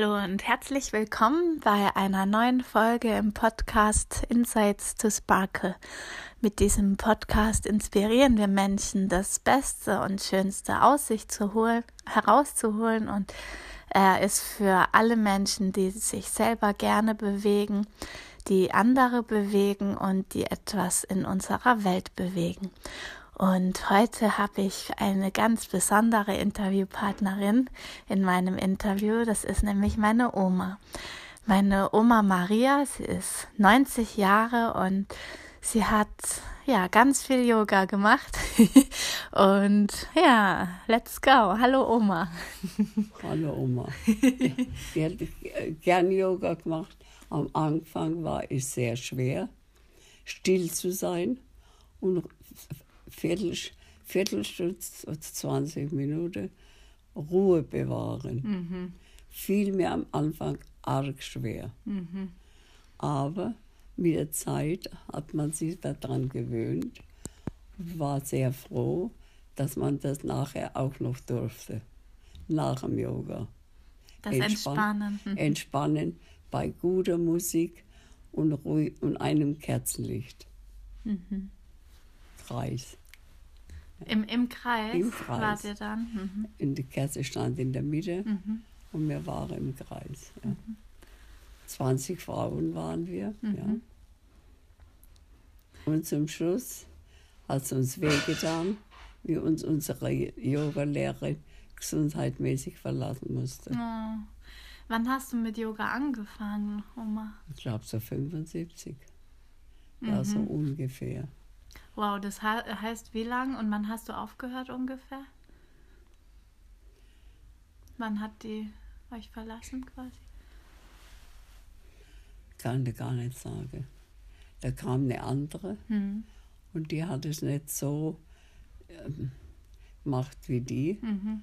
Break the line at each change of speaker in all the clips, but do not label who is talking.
Hallo und herzlich willkommen bei einer neuen Folge im Podcast Insights to Sparkle. Mit diesem Podcast inspirieren wir Menschen, das Beste und Schönste aus sich zu holen, herauszuholen und er ist für alle Menschen, die sich selber gerne bewegen, die andere bewegen und die etwas in unserer Welt bewegen. Und heute habe ich eine ganz besondere Interviewpartnerin in meinem Interview. Das ist nämlich meine Oma. Meine Oma Maria, sie ist 90 Jahre und sie hat ja ganz viel Yoga gemacht. und ja, let's go. Hallo Oma.
Hallo Oma. Sie hat gern Yoga gemacht. Am Anfang war es sehr schwer, still zu sein und Viertel, Viertelstunde, 20 Minuten Ruhe bewahren. Mhm. Fiel mir am Anfang arg schwer. Mhm. Aber mit der Zeit hat man sich daran gewöhnt, war sehr froh, dass man das nachher auch noch durfte, nach dem Yoga.
Das Entspannen.
Mhm. Entspannen bei guter Musik und, ruhig, und einem Kerzenlicht. Mhm. Kreis.
Im, Im Kreis?
Im Kreis.
Wart ihr dann? Mhm.
In die Kerze stand in der Mitte mhm. und wir waren im Kreis. Ja. Mhm. 20 Frauen waren wir. Mhm. Ja. Und zum Schluss hat es uns wehgetan, wie uns unsere Yoga-Lehrerin gesundheitmäßig verlassen musste. Oh.
Wann hast du mit Yoga angefangen, Oma?
Ich glaube so 75. Ja, so mhm. ungefähr.
Wow, das heißt wie lang und wann hast du aufgehört ungefähr? Wann hat die euch verlassen quasi?
Kann ich gar nicht sagen. Da kam eine andere hm. und die hat es nicht so ähm, gemacht wie die. Mhm.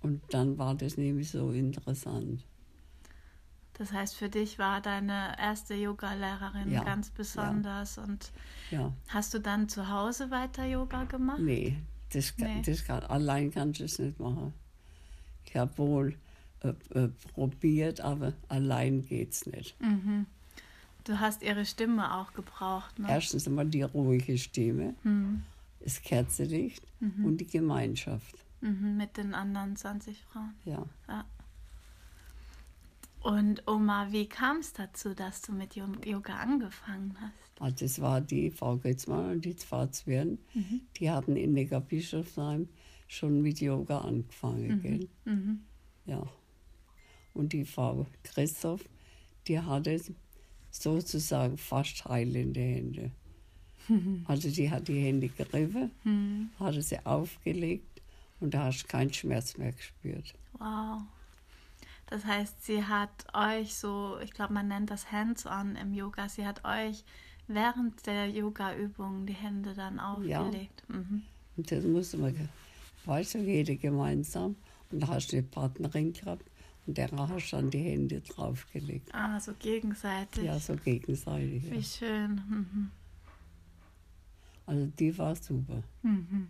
Und dann war das nämlich so interessant.
Das heißt, für dich war deine erste Yoga-Lehrerin ja, ganz besonders. Ja. Und ja. hast du dann zu Hause weiter Yoga gemacht?
Nee, das, nee. das kann, allein kannst du es nicht machen. Ich habe wohl äh, äh, probiert, aber allein geht es nicht. Mhm.
Du hast ihre Stimme auch gebraucht. Ne?
Erstens einmal die ruhige Stimme, mhm. das Kerzenlicht mhm. und die Gemeinschaft.
Mhm, mit den anderen 20 Frauen.
Ja.
Und Oma, wie kam es dazu, dass du mit Yoga angefangen hast?
Also das war die Frau Götzmann und die Frau Zwirn. Mhm. Die hatten in Neckarbischofsheim schon mit Yoga angefangen. Mhm. Gell? Mhm. Ja. Und die Frau Christoph, die hatte sozusagen fast heilende Hände. Also die hat die Hände gegriffen, mhm. hatte sie aufgelegt und da hast du keinen Schmerz mehr gespürt.
Wow. Das heißt, sie hat euch so, ich glaube, man nennt das Hands-on im Yoga, sie hat euch während der Yoga-Übung die Hände dann aufgelegt.
Ja. Mhm. Und das musste man, weißt du, jede gemeinsam. Und da hast du eine Partnerin gehabt und der hast dann die Hände draufgelegt.
Ah, so gegenseitig.
Ja, so gegenseitig.
Wie ja. schön. Mhm.
Also die war super. Mhm.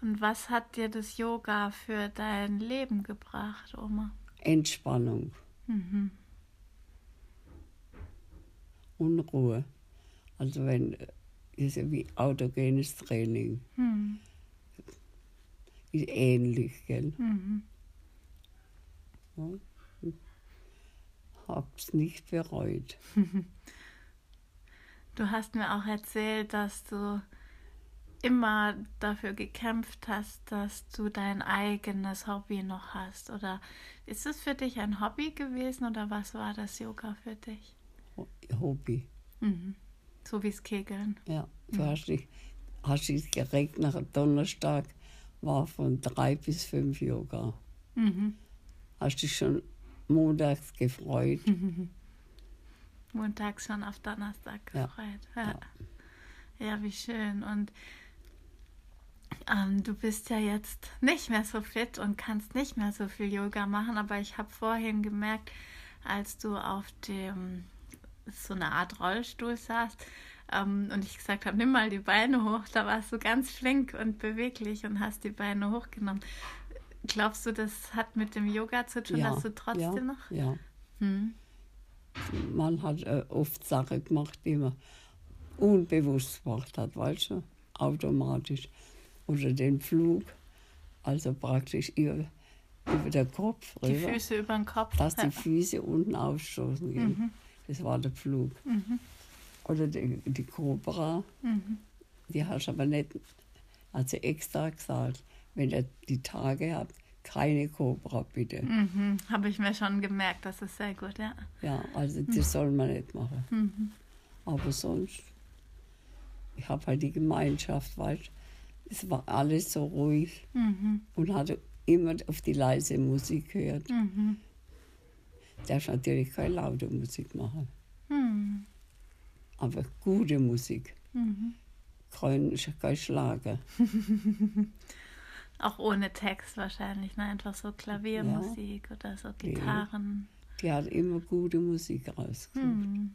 Und was hat dir das Yoga für dein Leben gebracht, Oma?
Entspannung. Mhm. Und Ruhe. Also wenn ist ja wie autogenes Training. Mhm. Ist ähnlich, gell? Mhm. Ja. Hab's nicht bereut.
Du hast mir auch erzählt, dass du immer dafür gekämpft hast, dass du dein eigenes Hobby noch hast? Oder ist es für dich ein Hobby gewesen oder was war das Yoga für dich?
Hobby.
Mhm. So wie es Kegeln.
Ja, du mhm. hast dich, hast dich geregt nach Donnerstag, war von drei bis fünf Yoga. Mhm. Hast dich schon montags gefreut? Mhm.
Montags schon auf Donnerstag gefreut. Ja. ja. ja, wie schön. Und ähm, du bist ja jetzt nicht mehr so fit und kannst nicht mehr so viel Yoga machen, aber ich habe vorhin gemerkt, als du auf dem so eine Art Rollstuhl saßt ähm, und ich gesagt habe, nimm mal die Beine hoch, da warst du ganz flink und beweglich und hast die Beine hochgenommen. Glaubst du, das hat mit dem Yoga zu tun,
Ja,
dass du trotzdem
ja,
noch?
Ja.
Hm.
Man hat äh, oft Sachen gemacht, die man unbewusst gemacht hat, weißt du, automatisch. Oder den Flug, also praktisch über, über den Kopf
Die
rüber,
Füße über den Kopf.
dass die Füße unten ausstoßen gehen. Das war der Flug. Oder die, die Cobra, die hast du aber nicht, also extra gesagt, wenn ihr die Tage habt, keine Cobra bitte.
Mhm. Habe ich mir schon gemerkt, das ist sehr gut, ja.
Ja, also das soll man nicht machen.
Mhm.
Aber sonst, ich habe halt die Gemeinschaft, weißt du, es war alles so ruhig
Mhm.
und hatte immer auf die leise Musik gehört.
Mhm.
Darf natürlich keine laute Musik machen,
Mhm.
aber gute Musik.
Mhm.
Kein, kein Schlager.
Auch ohne Text wahrscheinlich, ne? Einfach so Klaviermusik oder so Gitarren.
Die hat immer gute Musik rausgesucht.
Hm.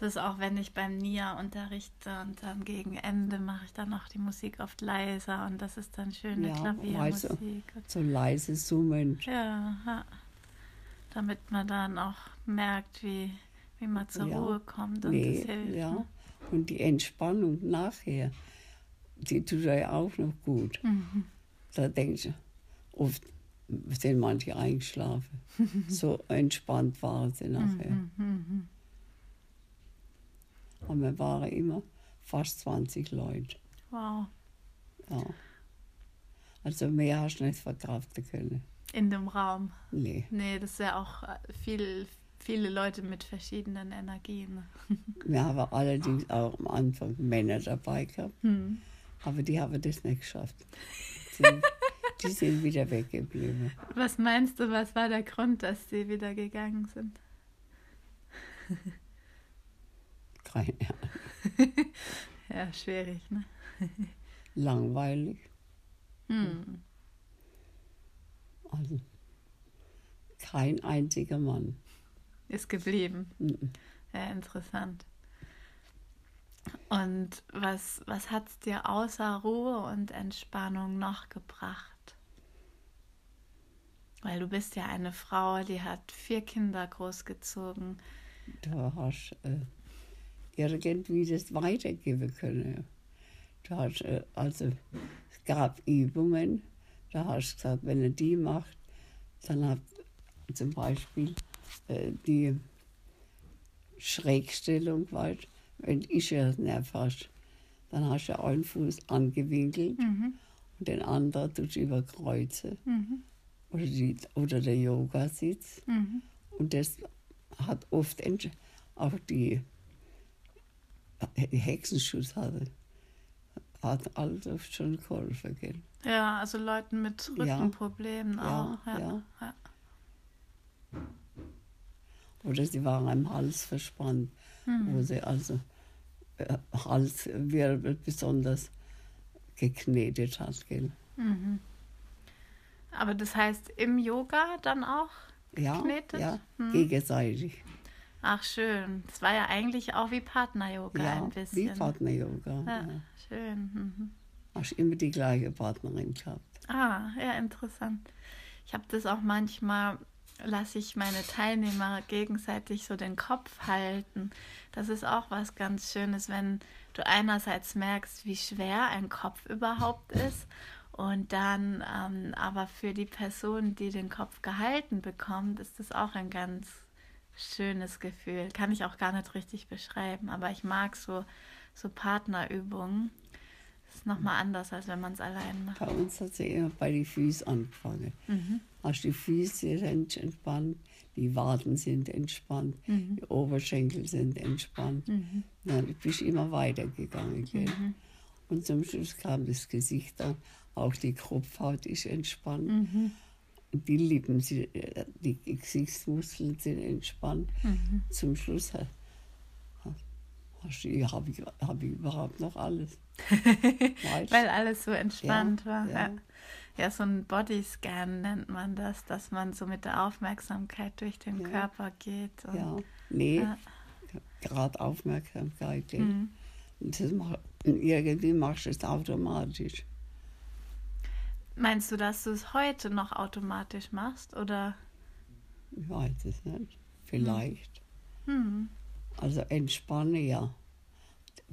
Das ist auch, wenn ich beim NIA unterrichte und dann gegen Ende mache ich dann auch die Musik oft leiser und das ist dann schöne
Ja,
Klaviermusik.
weißt So leise Summen.
Ja, ja, damit man dann auch merkt, wie, wie man zur
Ja.
Ruhe kommt und
Nee,
das hilft.
ja.
ne?
Und die Entspannung nachher, die tut ja auch noch gut.
Mhm.
Da denkst du, oft sind manche eingeschlafen. so entspannt waren sie nachher.
Mhm, mhm.
Und wir waren immer fast 20 Leute.
Wow.
Ja. Also mehr hast du nicht verkraften können.
In dem Raum.
Nee.
Nee, das ist ja auch äh, viel, viele Leute mit verschiedenen Energien. ne?
Wir haben allerdings auch am Anfang Männer dabei gehabt,
Hm.
aber die haben das nicht geschafft. Die, die sind wieder weggeblieben.
Was meinst du, was war der Grund, dass sie wieder gegangen sind?
Ahnung.
Ja, schwierig, ne?
Langweilig.
Hm.
Also kein einziger Mann.
Ist geblieben.
Mhm.
Ja, interessant. Und was, was hat es dir außer Ruhe und Entspannung noch gebracht? Weil du bist ja eine Frau, die hat vier Kinder großgezogen.
Du hast äh, irgendwie das weitergeben können. Du hast, äh, also, es gab Übungen, da hast du gesagt, wenn er die macht, dann hat zum Beispiel äh, die Schrägstellung, weißt, wenn ich ja nicht hast, dann hast du einen Fuß angewinkelt
Mhm.
und den anderen tust du überkreuzen.
Mhm.
Oder, die, oder der Yogasitz.
Mhm.
Und das hat oft auch die, Hexenschuss hatte, hat alles oft schon geholfen. Gell?
Ja, also Leuten mit
Ja.
Rückenproblemen
Ja,
auch. Ja,
ja.
ja.
Oder sie waren am Hals verspannt,
Hm.
wo sie also äh, Halswirbel besonders geknetet hat. Gell?
Mhm. Aber das heißt im Yoga dann auch?
Ja,
Geknetet?
ja
Hm.
gegenseitig.
Ach schön. Das war ja eigentlich auch wie Partner-Yoga
Ja,
ein
wie
bisschen.
Partner-Yoga.
Ja,
Ja.
schön. Mhm.
Hast immer die gleiche Partnerin gehabt.
Ah, ja, interessant. Ich habe das auch manchmal, lasse ich meine Teilnehmer gegenseitig so den Kopf halten. Das ist auch was ganz Schönes, wenn du einerseits merkst, wie schwer ein Kopf überhaupt ist und dann ähm, aber für die Person, die den Kopf gehalten bekommt, ist das auch ein ganz schönes Gefühl. Kann ich auch gar nicht richtig beschreiben, aber ich mag so, so Partnerübungen. Das ist nochmal anders, als wenn man es allein macht.
Bei uns hat sie immer bei den Füßen angefangen.
Mhm.
Hast die Füße sind entspannt, die Waden sind entspannt,
Mhm.
die Oberschenkel sind entspannt.
Mhm.
Dann bist du immer weitergegangen. Gell?
Mhm.
Und zum Schluss kam das Gesicht an, auch die Kopfhaut ist entspannt,
Mhm.
Die Lippen, sind, äh, die Gesichtsmuskeln sind entspannt.
Mhm.
Zum Schluss hast du, habe ich, hab ich überhaupt noch alles.
Weil alles so entspannt
Ja,
war. Ja.
ja.
so ein Bodyscan nennt man das, dass man so mit der Aufmerksamkeit durch den
Ja.
Körper geht. Und,
ja, nee, gerade Aufmerksamkeit.
Mhm.
Das mach, irgendwie machst du es automatisch.
Meinst du, dass du es heute noch automatisch machst oder?
Ich weiß es nicht. Vielleicht.
Hm.
Also entspanne ja.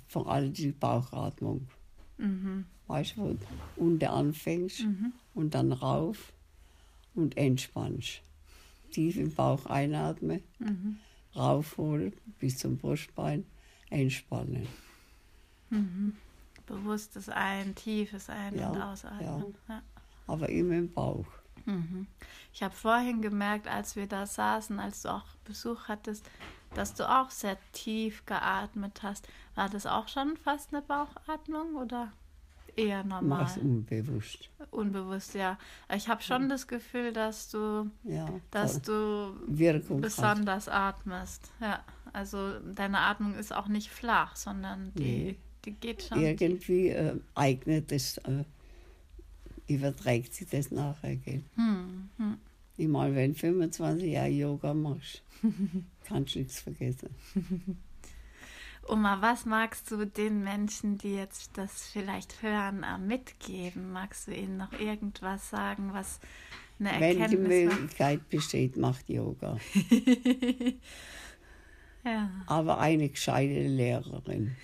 Vor allem die Bauchatmung.
Mhm.
Weißt du, wo du unten anfängst
Mhm.
und dann rauf und entspannst. Tief im Bauch einatmen,
Mhm.
raufholen bis zum Brustbein, entspannen.
Mhm. Bewusstes Ein, tiefes Ein-
Ja,
und Ausatmen. Ja.
Aber immer im Bauch.
Mhm. Ich habe vorhin gemerkt, als wir da saßen, als du auch Besuch hattest, dass du auch sehr tief geatmet hast. War das auch schon fast eine Bauchatmung oder eher normal?
Mach's unbewusst.
Unbewusst, ja. Ich habe schon das Gefühl, dass du,
Ja,
dass
da
du
Wirkung hat.
besonders atmest. Ja, also deine Atmung ist auch nicht flach, sondern die,
Nee.
die geht schon.
Irgendwie äh, eignet es, äh, überträgt sich das nachher. Gell?
Hm, hm.
Ich meine, wenn du 25 Jahre Yoga machst, kannst du nichts vergessen.
Oma, was magst du den Menschen, die jetzt das vielleicht hören, äh, mitgeben? Magst du ihnen noch irgendwas sagen, was eine
Wenn die
Erkenntnis?
Möglichkeit besteht, macht Yoga.
Ja,
Aber eine gescheite Lehrerin,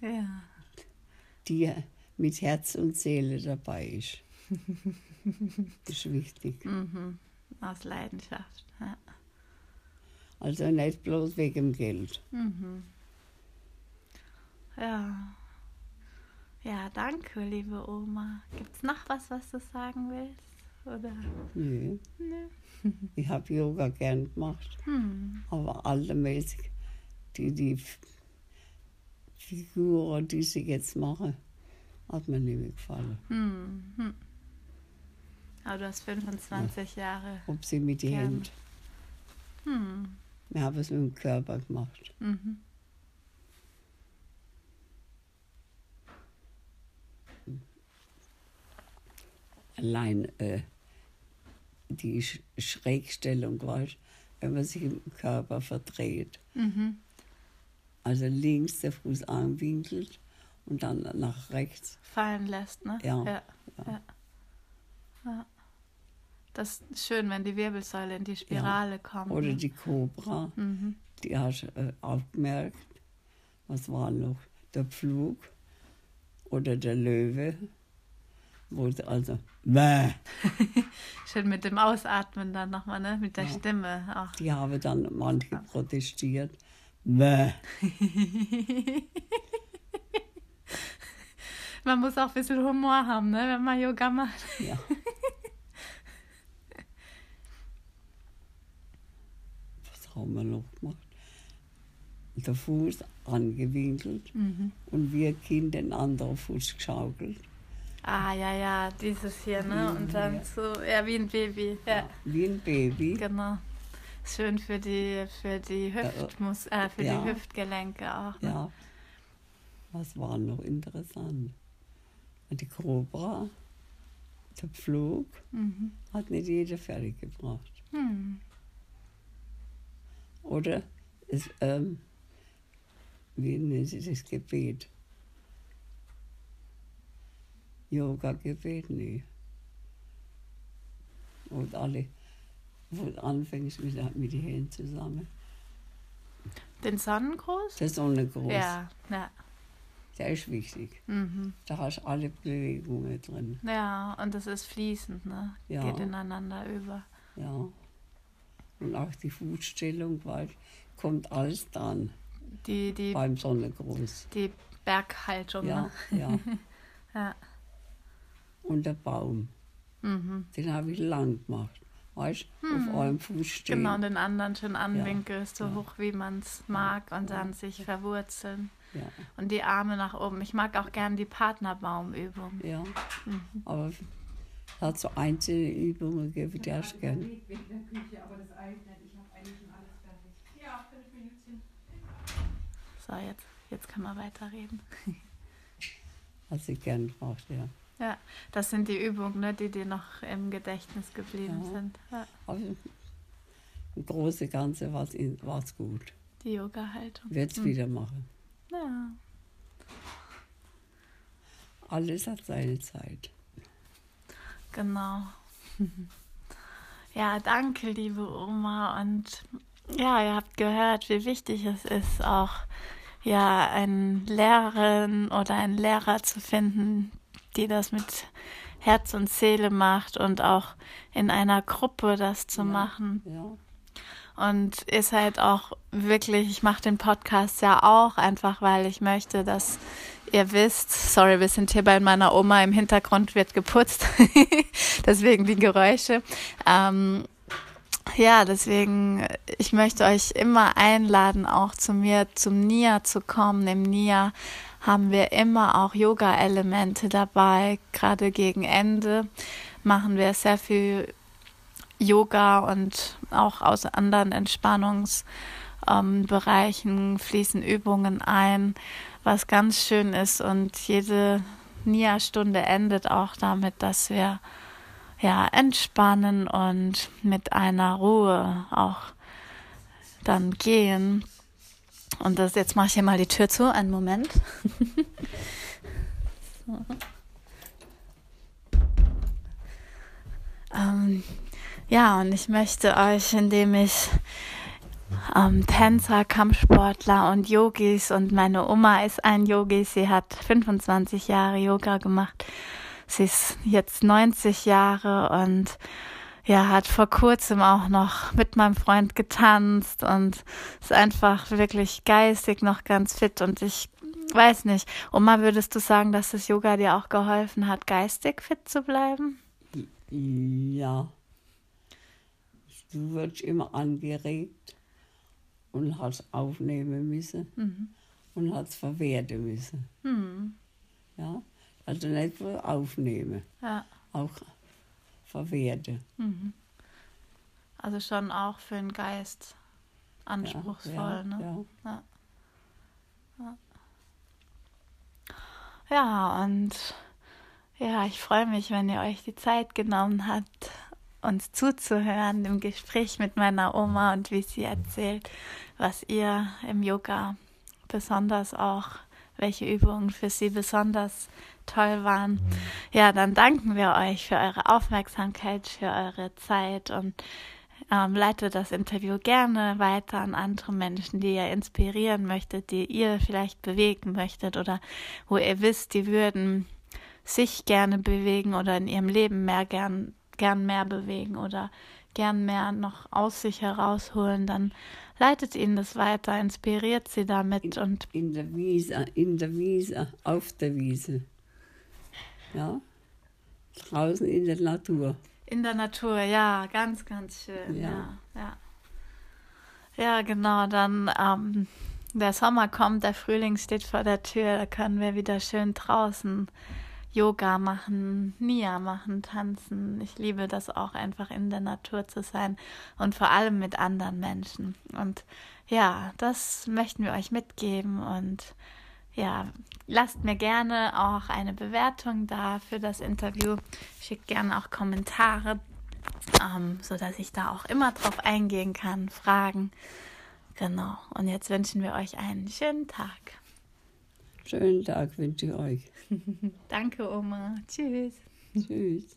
ja.
die mit Herz und Seele dabei ist. Das ist wichtig.
Mhm. Aus Leidenschaft. Ja.
Also nicht bloß wegen Geld.
Mhm. Ja. Ja, danke, liebe Oma. Gibt's noch was, was du sagen willst? Oder?
Nö.
Nö.
Ich habe Yoga gern gemacht,
Hm.
aber altermäßig die, die Figuren, die sie jetzt machen, hat mir nicht gefallen.
Hm. Hm. Aber du hast 25 Jahre.
Ob sie mit den
Gern.
Händen.
Hm.
Wir haben es mit dem Körper gemacht.
Mhm.
Allein äh, die Sch Schrägstellung, weißt, wenn man sich im Körper verdreht.
Mhm.
Also links der Fuß anwinkelt und dann nach rechts.
Fallen lässt, ne?
Ja,
ja. ja. ja. Das ist schön, wenn die Wirbelsäule in die Spirale kommt.
Oder
ne?
die Cobra,
Mhm.
die hast du äh, aufgemerkt. Was war noch? Der Pflug oder der Löwe. Wo sie also, Bäh.
Schön mit dem Ausatmen dann nochmal, ne? Mit der
Ja.
Stimme auch.
die haben dann manche protestiert. Bäh.
Man muss auch ein bisschen Humor haben, ne? Wenn man Yoga macht.
Ja. Was haben wir noch gemacht? Der Fuß angewinkelt
Mhm.
und wir Kind den anderen Fuß geschaukelt.
Ah, ja, ja, dieses hier, ne? Und dann so, ja, wie ein Baby. Ja,
Wie ein Baby.
genau. Schön für die, für die Hüftmus äh, für
Ja.
die Hüftgelenke auch. Ne?
Ja. Was war noch interessant? Die Cobra, der Pflug,
Mhm.
hat nicht jeder fertig gebracht.
Hm.
Oder es, ähm, wie nennen Sie das Gebet? Yoga-Gebet, nee. Und alle, wo du anfängst mit, mit den Händen zusammen.
Den Sonnengruß?
Der Sonnengruß,
Ja, ja.
Der ist wichtig.
Mhm.
Da hast du alle Bewegungen drin.
Ja, und das ist fließend, ne?
Ja.
Geht ineinander über.
Ja. Und auch die Fußstellung, weil kommt alles dran
Die, die,
beim Sonnengruß.
die Berghaltung,
Ja,
ne?
ja.
Ja.
Und der Baum,
Mhm.
den habe ich lang gemacht. Weißt du, auf einem Fuß stehen.
Genau, und den anderen schön anwinkelst, so
ja.
hoch wie man es mag und dann sich verwurzeln.
Ja,
Und die Arme nach oben. Ich mag auch gern die Partnerbaumübung.
ja.
Mhm.
Aber so einzelne Übungen gegeben, die hast du gern.
Wegen der Küche, aber das eilt nicht. Ich habe eigentlich schon alles fertig. Ja, fünf Minuten.
So, jetzt, jetzt kann man weiterreden.
Hast du gern gemacht, ja.
Ja, das sind die Übungen, ne, die dir noch im Gedächtnis geblieben
Ja.
sind. Ja,
Aber im Großen und Ganzen war es gut.
die Yoga-Haltung.
Wird es
Mhm.
wieder machen.
Ja.
Alles hat seine Zeit.
Genau. Ja, danke, liebe Oma. Und ja, ihr habt gehört, wie wichtig es ist, auch ja, einen Lehrerin oder einen Lehrer zu finden, die das mit Herz und Seele macht und auch in einer Gruppe das zu
Ja,
machen.
Ja.
Und ist halt auch wirklich, ich mache den Podcast ja auch einfach, weil ich möchte, dass ihr wisst, sorry, wir sind hier bei meiner Oma, im Hintergrund wird geputzt, deswegen die Geräusche. Ähm, ja, deswegen, ich möchte euch immer einladen, auch zu mir zum NIA zu kommen. Im NIA haben wir immer auch Yoga-Elemente dabei. Gerade gegen Ende machen wir sehr viel Yoga und auch aus anderen Entspannungsbereichen ähm, fließen Übungen ein, was ganz schön ist. Und jede Nia-Stunde endet auch damit, dass wir ja entspannen und mit einer Ruhe auch dann gehen. Und das jetzt mache ich hier mal die Tür zu. Einen Moment. so. ähm, ja, und ich möchte euch, indem ich ähm, Tänzer, Kampfsportler und Yogis und meine Oma ist ein Yogi, sie hat 25 Jahre Yoga gemacht. Sie ist jetzt 90 Jahre und ja, hat vor kurzem auch noch mit meinem Freund getanzt und ist einfach wirklich geistig noch ganz fit und ich weiß nicht. Oma, würdest du sagen, dass das Yoga dir auch geholfen hat, geistig fit zu bleiben?
Ja. Du wirst immer angeregt und hast aufnehmen müssen
Mhm.
und hast verwerten müssen.
Hm.
Ja? Also nicht nur aufnehmen,
Ja.
auch verwerten.
Mhm. Also schon auch für den Geist anspruchsvoll,
ja,
ne?
Ja.
Ja, und ja, ich freue mich, wenn ihr euch die Zeit genommen habt, uns zuzuhören im Gespräch mit meiner Oma und wie sie erzählt, was ihr im Yoga besonders auch, welche Übungen für sie besonders toll waren. Ja, dann danken wir euch für eure Aufmerksamkeit, für eure Zeit und ähm, leitet das Interview gerne weiter an andere Menschen, die ihr inspirieren möchtet, die ihr vielleicht bewegen möchtet oder wo ihr wisst, die würden sich gerne bewegen oder in ihrem Leben mehr gern, gern mehr bewegen oder gern mehr noch aus sich herausholen, dann leitet ihnen das weiter, inspiriert sie damit und
In der Wiese, in der Wiese, auf der Wiese. Ja? Draußen in der Natur.
In der Natur, ja, ganz, ganz schön. Ja,
Ja.
ja. Ja, genau. Dann ähm, der Sommer kommt, der Frühling steht vor der Tür. Da können wir wieder schön draußen Yoga machen, Nia machen, tanzen. Ich liebe das auch einfach in der Natur zu sein und vor allem mit anderen Menschen. Und ja, das möchten wir euch mitgeben und ja, lasst mir gerne auch eine Bewertung da für das Interview. Schickt gerne auch Kommentare, ähm, sodass ich da auch immer drauf eingehen kann, Fragen. Genau. Und jetzt wünschen wir euch einen schönen Tag.
Schönen Tag wünsche ich euch.
Danke, Oma. Tschüss.
Tschüss.